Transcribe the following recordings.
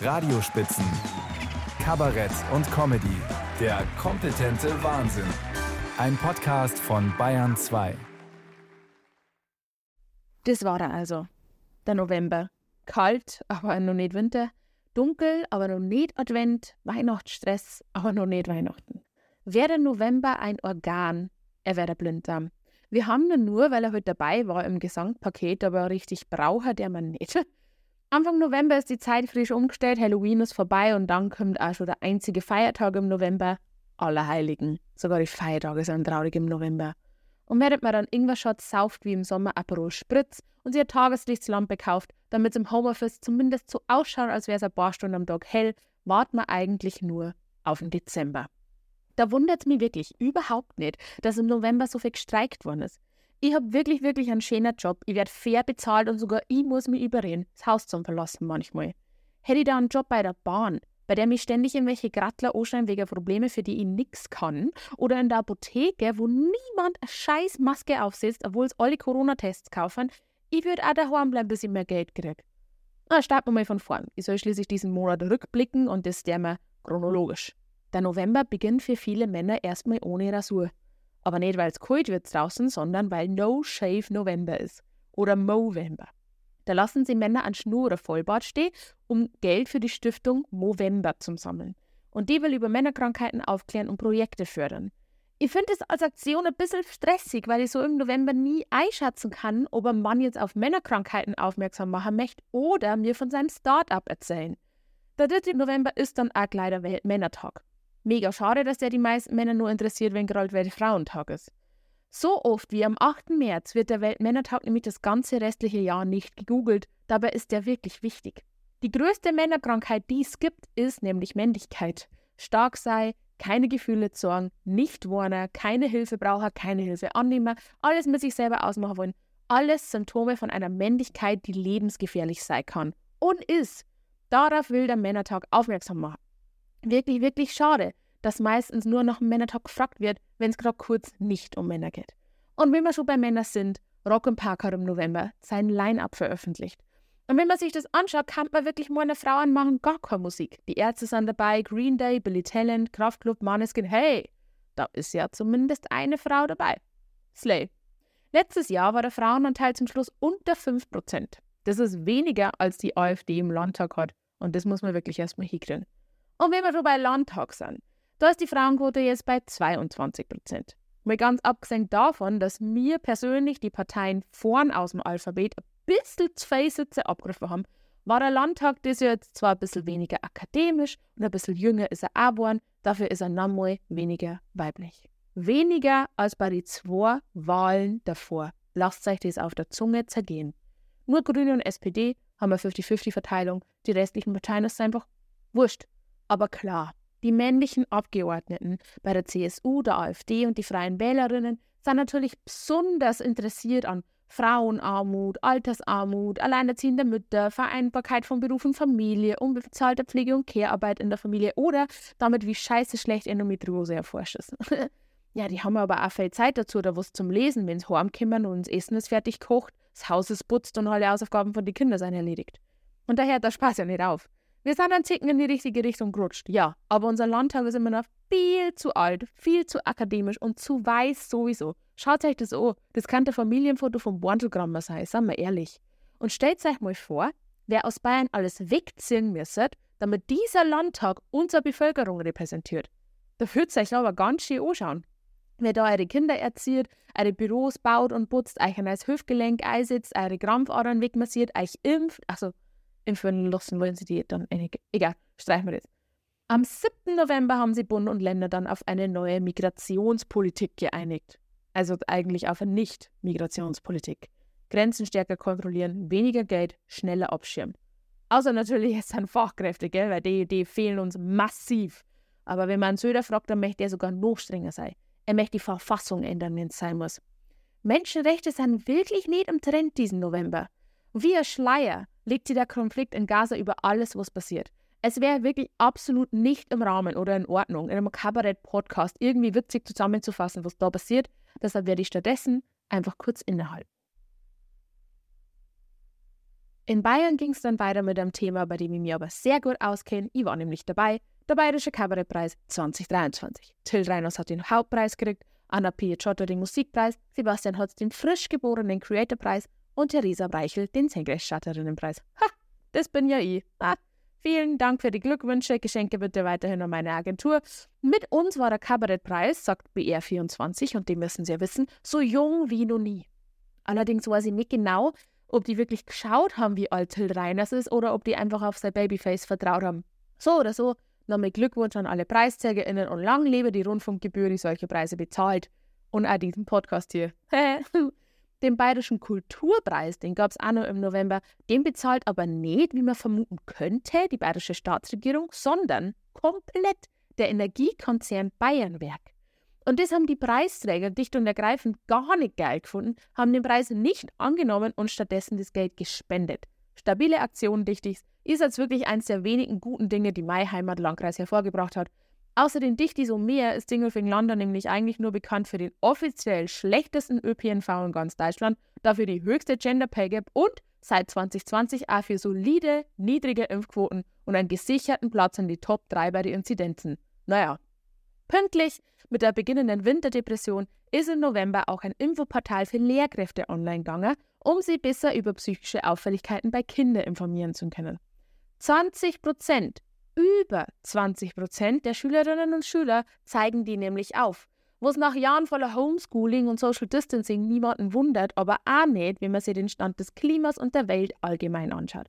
Radiospitzen, Kabarett und Comedy. Der kompetente Wahnsinn. Ein Podcast von Bayern 2. Das war er also. Der November. Kalt, aber noch nicht Winter. Dunkel, aber noch nicht Advent. Weihnachtsstress, aber noch nicht Weihnachten. Wäre der November ein Organ, er wäre der Blinddarm. Wir haben ihn nur, weil er heute dabei war im Gesangpaket, aber richtig braucht der man nicht. Anfang November ist die Zeit frisch umgestellt, Halloween ist vorbei und dann kommt auch schon der einzige Feiertag im November, Allerheiligen. Sogar die Feiertage sind traurig im November. Und während man dann Ingwer-Shots sauft wie im Sommer Aperol Spritz und sich eine Tageslichtslampe kauft, damit es im Homeoffice zumindest so ausschaut, als wäre es ein paar Stunden am Tag hell, wartet man eigentlich nur auf den Dezember. Da wundert es mich wirklich überhaupt nicht, dass im November so viel gestreikt worden ist. Ich habe wirklich, wirklich einen schönen Job. Ich werde fair bezahlt und sogar ich muss mich überreden, das Haus zu verlassen manchmal. Hätte ich da einen Job bei der Bahn, bei der mich ständig irgendwelche Grattler anschreien wegen Probleme, für die ich nichts kann, oder in der Apotheke, wo niemand eine scheiß Maske aufsetzt, obwohl es alle Corona-Tests kaufen, ich würde auch daheim bleiben, bis ich mehr Geld kriege. Na, starten wir mal von vorn. Ich soll schließlich diesen Monat rückblicken und das der chronologisch. Der November beginnt für viele Männer erstmal ohne Rasur. Aber nicht, weil es kalt wird draußen, sondern weil No Shave November ist. Oder Movember. Da lassen sie Männer an Schnur oder Vollbart stehen, um Geld für die Stiftung Movember zu sammeln. Und die will über Männerkrankheiten aufklären und Projekte fördern. Ich finde es als Aktion ein bisschen stressig, weil ich so im November nie einschätzen kann, ob ein Mann jetzt auf Männerkrankheiten aufmerksam machen möchte oder mir von seinem Start-up erzählen. Der 3. November ist dann auch gleich der Weltmännertag. Mega schade, dass der die meisten Männer nur interessiert, wenn gerade Weltfrauentag ist. So oft wie am 8. März wird der Weltmännertag nämlich das ganze restliche Jahr nicht gegoogelt, dabei ist der wirklich wichtig. Die größte Männerkrankheit, die es gibt, ist nämlich Männlichkeit. Stark sei, keine Gefühle zorgen, nicht warner, keine Hilfe brauchen, keine Hilfe annehmen, alles mit sich selber ausmachen wollen. Alles Symptome von einer Männlichkeit, die lebensgefährlich sein kann. Und ist. Darauf will der Männertag aufmerksam machen. Wirklich, wirklich schade, dass meistens nur nach dem Männertag gefragt wird, wenn es gerade kurz nicht um Männer geht. Und wenn wir schon bei Männern sind, Rock Park hat im November sein Line-Up veröffentlicht. Und wenn man sich das anschaut, kann man wirklich mal eine Frau anmachen, gar keine Musik. Die Ärzte sind dabei, Green Day, Billy Talent, Kraftklub, Maneskin. Hey, da ist ja zumindest eine Frau dabei. Slay. Letztes Jahr war der Frauenanteil zum Schluss unter 5%. Das ist weniger, als die AfD im Landtag hat. Und das muss man wirklich erstmal hinkriegen. Und wenn wir schon bei Landtag sind, da ist die Frauenquote jetzt bei 22 Prozent. Mal ganz abgesehen davon, dass mir persönlich die Parteien vorn aus dem Alphabet ein bisschen zwei Sitze abgerufen haben, war der Landtag das jetzt zwar ein bisschen weniger akademisch und ein bisschen jünger ist er auch geworden, dafür ist er nochmal weniger weiblich. Weniger als bei den zwei Wahlen davor. Lasst euch das auf der Zunge zergehen. Nur Grüne und SPD haben eine 50-50-Verteilung, die restlichen Parteien ist einfach wurscht. Aber klar, die männlichen Abgeordneten bei der CSU, der AfD und die Freien Wählerinnen sind natürlich besonders interessiert an Frauenarmut, Altersarmut, alleinerziehende Mütter, Vereinbarkeit von Beruf und Familie, unbezahlter Pflege- und Care-Arbeit in der Familie oder damit, wie scheiße schlecht Endometriose erforscht ist. ja, die haben aber auch viel Zeit dazu, da was zum Lesen, wenn sie heimkommen und das Essen ist fertig gekocht, das Haus ist putzt und alle Hausaufgaben von den Kindern sind erledigt. Und daher der Spaß ja nicht auf. Wir sind ein Ticken in die richtige Richtung gerutscht, ja. Aber unser Landtag ist immer noch viel zu alt, viel zu akademisch und zu weiß sowieso. Schaut euch das an. Das könnte ein Familienfoto vom Borntelgrammer sein, sagen wir ehrlich. Und stellt euch mal vor, wer aus Bayern alles wegziehen müsste, damit dieser Landtag unsere Bevölkerung repräsentiert. Da ihr euch aber ganz schön anschauen. Wer da eure Kinder erzieht, eure Büros baut und putzt, euch ein neues Hüftgelenk einsetzt, eure Krampfadern wegmassiert, euch impft, also impfen lassen wollen sie die dann Egal, streichen wir das. Am 7. November haben sie Bund und Länder dann auf eine neue Migrationspolitik geeinigt. Also eigentlich auf eine Nicht-Migrationspolitik. Grenzen stärker kontrollieren, weniger Geld, schneller abschirmen. Außer natürlich jetzt an Fachkräfte, gell, weil die, die fehlen uns massiv. Aber wenn man Söder fragt, dann möchte er sogar noch strenger sein. Er möchte die Verfassung ändern, wenn es sein muss. Menschenrechte sind wirklich nicht im Trend diesen November. Wie ein Schleier legt sich der Konflikt in Gaza über alles, was passiert. Es wäre wirklich absolut nicht im Rahmen oder in Ordnung, in einem Kabarett-Podcast irgendwie witzig zusammenzufassen, was da passiert. Deshalb werde ich stattdessen einfach kurz innehalten. In Bayern ging es dann weiter mit einem Thema, bei dem ich mich aber sehr gut auskenne. Ich war nämlich dabei. Der Bayerische Kabarettpreis 2023. Till Reiners hat den Hauptpreis gekriegt, Anna Piaciotto den Musikpreis, Sebastian Hotz den frisch geborenen Creator-Preis und Theresa Breichel den Senkrechtstarterinnenpreis. Ha, das bin ja ich. Ah, vielen Dank für die Glückwünsche, Geschenke bitte weiterhin an meine Agentur. Mit uns war der Kabarettpreis, sagt BR24, und dem müssen Sie ja wissen, so jung wie noch nie. Allerdings weiß ich nicht genau, ob die wirklich geschaut haben, wie alt Till Reiners ist oder ob die einfach auf sein Babyface vertraut haben. So oder so, nochmal Glückwunsch an alle PreisträgerInnen und lang lebe die Rundfunkgebühr, die solche Preise bezahlt. Und auch diesen Podcast hier. den Bayerischen Kulturpreis, den gab es auch noch im November, den bezahlt aber nicht, wie man vermuten könnte, die bayerische Staatsregierung, sondern komplett der Energiekonzern Bayernwerk. Und das haben die Preisträger dicht und ergreifend gar nicht geil gefunden, haben den Preis nicht angenommen und stattdessen das Geld gespendet. Stabile Aktion, Dichtigs, ist jetzt wirklich eines der wenigen guten Dinge, die mein Heimatlandkreis hervorgebracht hat. Außer den Dichtis Meer ist Dingelfing-London nämlich eigentlich nur bekannt für den offiziell schlechtesten ÖPNV in ganz Deutschland, dafür die höchste Gender Pay Gap und seit 2020 auch für solide, niedrige Impfquoten und einen gesicherten Platz in die Top 3 bei den Inzidenzen. Naja, Pünktlich mit der beginnenden Winterdepression ist im November auch ein Infoportal für Lehrkräfte online gegangen, um sie besser über psychische Auffälligkeiten bei Kindern informieren zu können. 20 Prozent, über 20 Prozent der Schülerinnen und Schüler zeigen die nämlich auf. Was nach Jahren voller Homeschooling und Social Distancing niemanden wundert, aber auch nicht, wenn man sich den Stand des Klimas und der Welt allgemein anschaut.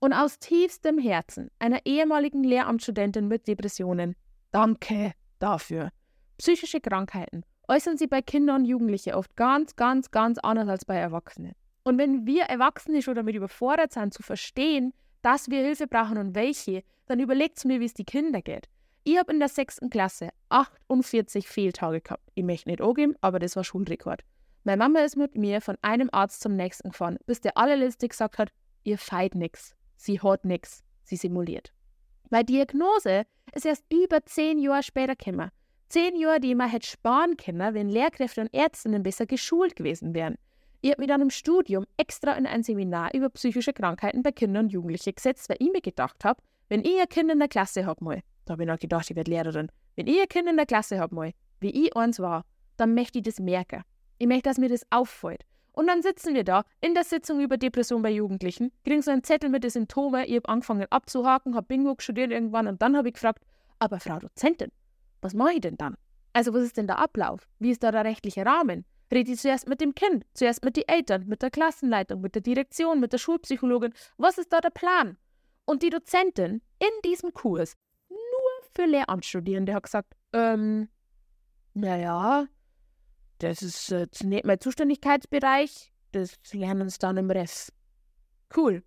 Und aus tiefstem Herzen einer ehemaligen Lehramtsstudentin mit Depressionen, danke dafür. Psychische Krankheiten äußern sich bei Kindern und Jugendlichen oft ganz, ganz, ganz anders als bei Erwachsenen. Und wenn wir Erwachsene schon damit überfordert sind, zu verstehen, dass wir Hilfe brauchen und welche, dann überlegt mir, wie es die Kinder geht. Ich habe in der sechsten Klasse 48 Fehltage gehabt. Ich möchte nicht angeben, aber das war Schulrekord. Meine Mama ist mit mir von einem Arzt zum nächsten gefahren, bis der allerletzte gesagt hat, ihr feit nix. Sie hat nix. Sie simuliert. Meine Diagnose ist erst über zehn Jahre später gekommen. Zehn Jahre, die man hätte sparen können, wenn Lehrkräfte und Ärztinnen besser geschult gewesen wären. Ich habe mich dann im Studium extra in ein Seminar über psychische Krankheiten bei Kindern und Jugendlichen gesetzt, weil ich mir gedacht habe, wenn ich ein Kind in der Klasse habe mal, da habe ich noch gedacht, ich werde Lehrerin, wenn ich ein Kind in der Klasse habe mal, wie ich eins war, dann möchte ich das merken. Ich möchte, dass mir das auffällt. Und dann sitzen wir da in der Sitzung über Depression bei Jugendlichen, kriegen so einen Zettel mit den Symptomen. Ich habe angefangen abzuhaken, habe Bingo studiert irgendwann und dann habe ich gefragt, aber Frau Dozentin, was mache ich denn dann? Also was ist denn der Ablauf? Wie ist da der rechtliche Rahmen? Rede ich zuerst mit dem Kind, zuerst mit den Eltern, mit der Klassenleitung, mit der Direktion, mit der Schulpsychologin? Was ist da der Plan? Und die Dozentin in diesem Kurs, nur für Lehramtsstudierende, hat gesagt, ähm, naja, das ist jetzt nicht mein Zuständigkeitsbereich, das lernen sie dann im Ref. Cool,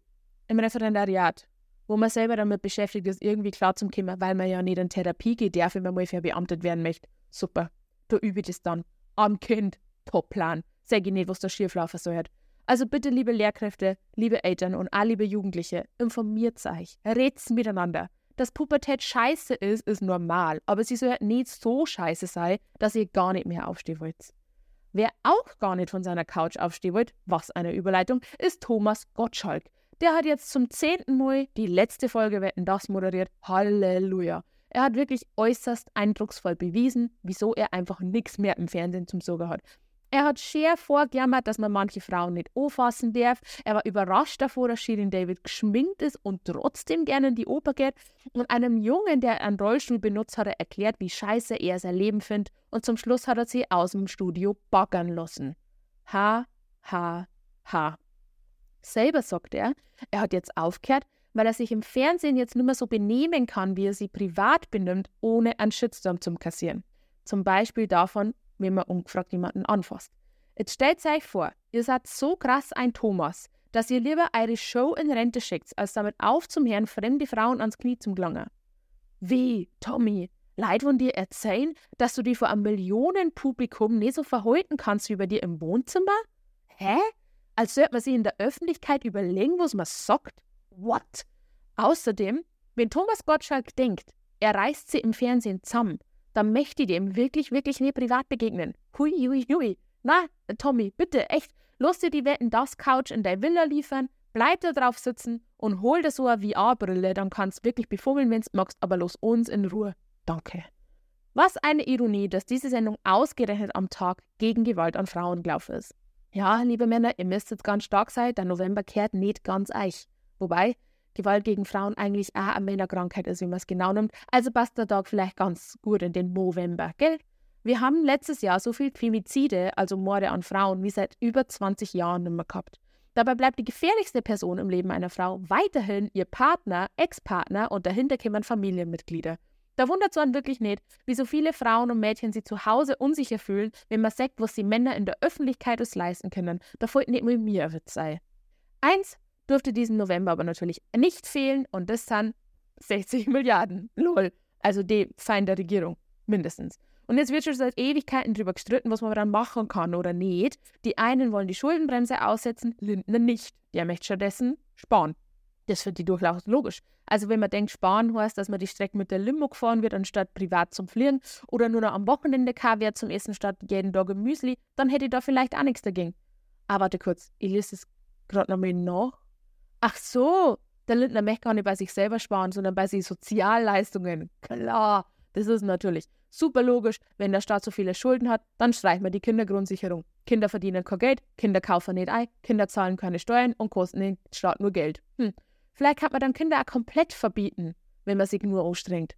im Referendariat, wo man selber damit beschäftigt ist, irgendwie klar zu kommen, weil man ja nicht in Therapie geht, darf, wenn man mal verbeamtet werden möchte. Super, da übe ich das dann. Am Kind, Top-Plan. Sag ich nicht, was da schieflaufen soll. Also bitte, liebe Lehrkräfte, liebe Eltern und alle liebe Jugendliche, informiert euch, red's miteinander. Dass Pubertät scheiße ist, ist normal, aber sie soll nicht so scheiße sein, dass ihr gar nicht mehr aufstehen wollt. Wer auch gar nicht von seiner Couch aufstehen wollte, was eine Überleitung, ist Thomas Gottschalk. Der hat jetzt zum zehnten Mal die letzte Folge Wetten das moderiert. Halleluja. Er hat wirklich äußerst eindrucksvoll bewiesen, wieso er einfach nichts mehr im Fernsehen zum Sorgen hat. Er hat scher vorgejammert, dass man manche Frauen nicht anfassen darf. Er war überrascht davor, dass Shirin David geschminkt ist und trotzdem gerne in die Oper geht. Und einem Jungen, der einen Rollstuhl benutzt, hat er erklärt, wie scheiße er sein Leben findet. Und zum Schluss hat er sie aus dem Studio baggern lassen. Ha, ha, ha. Selber sagt er, er hat jetzt aufgehört, weil er sich im Fernsehen jetzt nicht mehr so benehmen kann, wie er sie privat benimmt, ohne einen Shitstorm zu kassieren. Zum Beispiel davon, wenn man ungefragt jemanden anfasst. Jetzt stellt euch vor, ihr seid so krass ein Thomas, dass ihr lieber eure Show in Rente schickt, als damit aufzuhören, fremde Frauen ans Knie zu gelangen. Wie, Tommy, Leid von dir erzählen, dass du dich vor einem Millionenpublikum nicht so verhalten kannst wie bei dir im Wohnzimmer? Hä? Als sollte man sich in der Öffentlichkeit überlegen, was man sagt? What? Außerdem, wenn Thomas Gottschalk denkt, er reißt sie im Fernsehen zusammen, dann möchte ich dem wirklich, wirklich nicht privat begegnen. Hui, hui, hui. Na, Tommy, bitte, echt, lass dir die Wetten das Couch in deine Villa liefern, Bleib da drauf sitzen und hol dir so eine VR-Brille, dann kannst du wirklich befummeln, wenn du magst, aber los uns in Ruhe. Danke. Was eine Ironie, dass diese Sendung ausgerechnet am Tag gegen Gewalt an Frauen gelaufen ist. Ja, liebe Männer, ihr müsst jetzt ganz stark sein, der November kehrt nicht ganz euch. Wobei Gewalt gegen Frauen eigentlich auch eine Männerkrankheit ist, wie man es genau nimmt. Also passt der Tag vielleicht ganz gut in den November, gell? Wir haben letztes Jahr so viel Femizide, also Morde an Frauen, wie seit über 20 Jahren nicht mehr gehabt. Dabei bleibt die gefährlichste Person im Leben einer Frau weiterhin ihr Partner, Ex-Partner und dahinter kommen Familienmitglieder. Da wundert es einen wirklich nicht, wie so viele Frauen und Mädchen sich zu Hause unsicher fühlen, wenn man sagt, was die Männer in der Öffentlichkeit es leisten können. Da folgt nicht mit mir wird sei. Eins dürfte diesen November aber natürlich nicht fehlen und das sind 60 Milliarden. Lol. Also die Feind der Regierung. Mindestens. Und jetzt wird schon seit Ewigkeiten darüber gestritten, was man dann machen kann oder nicht. Die einen wollen die Schuldenbremse aussetzen, Lindner nicht. Der möchte stattdessen sparen. Das finde ich durchaus logisch. Also wenn man denkt, sparen heißt, dass man die Strecke mit der Limo gefahren wird, anstatt privat zum Fliegen oder nur noch am Wochenende Kaviar zum Essen statt jeden Tag Müsli, dann hätte ich da vielleicht auch nichts dagegen. Aber warte kurz, ich lese es gerade noch mal nach. Ach so, der Lindner möchte gar nicht bei sich selber sparen, sondern bei sich Sozialleistungen. Klar, das ist natürlich super logisch. Wenn der Staat so viele Schulden hat, dann streichen wir die Kindergrundsicherung. Kinder verdienen kein Geld, Kinder kaufen nicht ein, Kinder zahlen keine Steuern und kosten den Staat nur Geld. Hm. Vielleicht kann man dann Kinder auch komplett verbieten, wenn man sich nur anstrengt.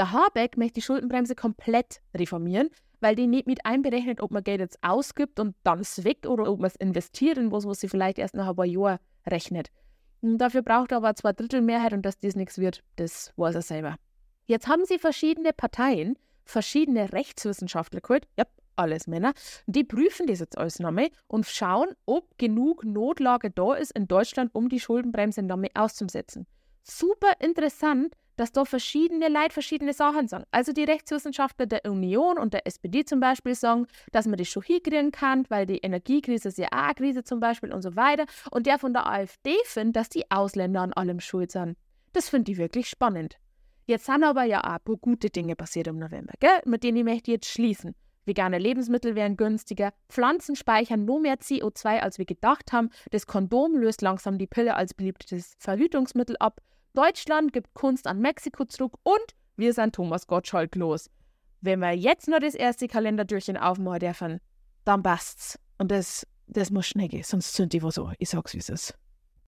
Der Habeck möchte die Schuldenbremse komplett reformieren, weil die nicht mit einberechnet, ob man Geld jetzt ausgibt und dann es weg oder ob man es investiert in was, was sie vielleicht erst nach ein paar Jahren rechnet. Und dafür braucht er aber zwei Drittel Mehrheit und dass das nichts wird, das weiß er selber. Jetzt haben sie verschiedene Parteien, verschiedene Rechtswissenschaftler geholt, ja, alles Männer, die prüfen das jetzt alles nochmal und schauen, ob genug Notlage da ist in Deutschland, um die Schuldenbremse nochmal auszusetzen. Super interessant, dass da verschiedene Leute verschiedene Sachen sagen. Also die Rechtswissenschaftler der Union und der SPD zum Beispiel sagen, dass man das schon hinkriegen kann, weil die Energiekrise ist ja auch eine Krise zum Beispiel und so weiter. Und der von der AfD findet, dass die Ausländer an allem schuld sind. Das finde ich wirklich spannend. Jetzt sind aber ja auch ein paar gute Dinge passiert im November, gell? mit denen ich möchte jetzt schließen. Vegane Lebensmittel werden günstiger, Pflanzen speichern nur mehr CO2, als wir gedacht haben, das Kondom löst langsam die Pille als beliebtes Verhütungsmittel ab, Deutschland gibt Kunst an Mexiko zurück und wir sind Thomas Gottschalk los. Wenn wir jetzt nur das erste Kalenderdürchen aufmachen dürfen, dann passt's. Und das, das muss schnell gehen, sonst sind die was so. Ich sag's, wie es ist.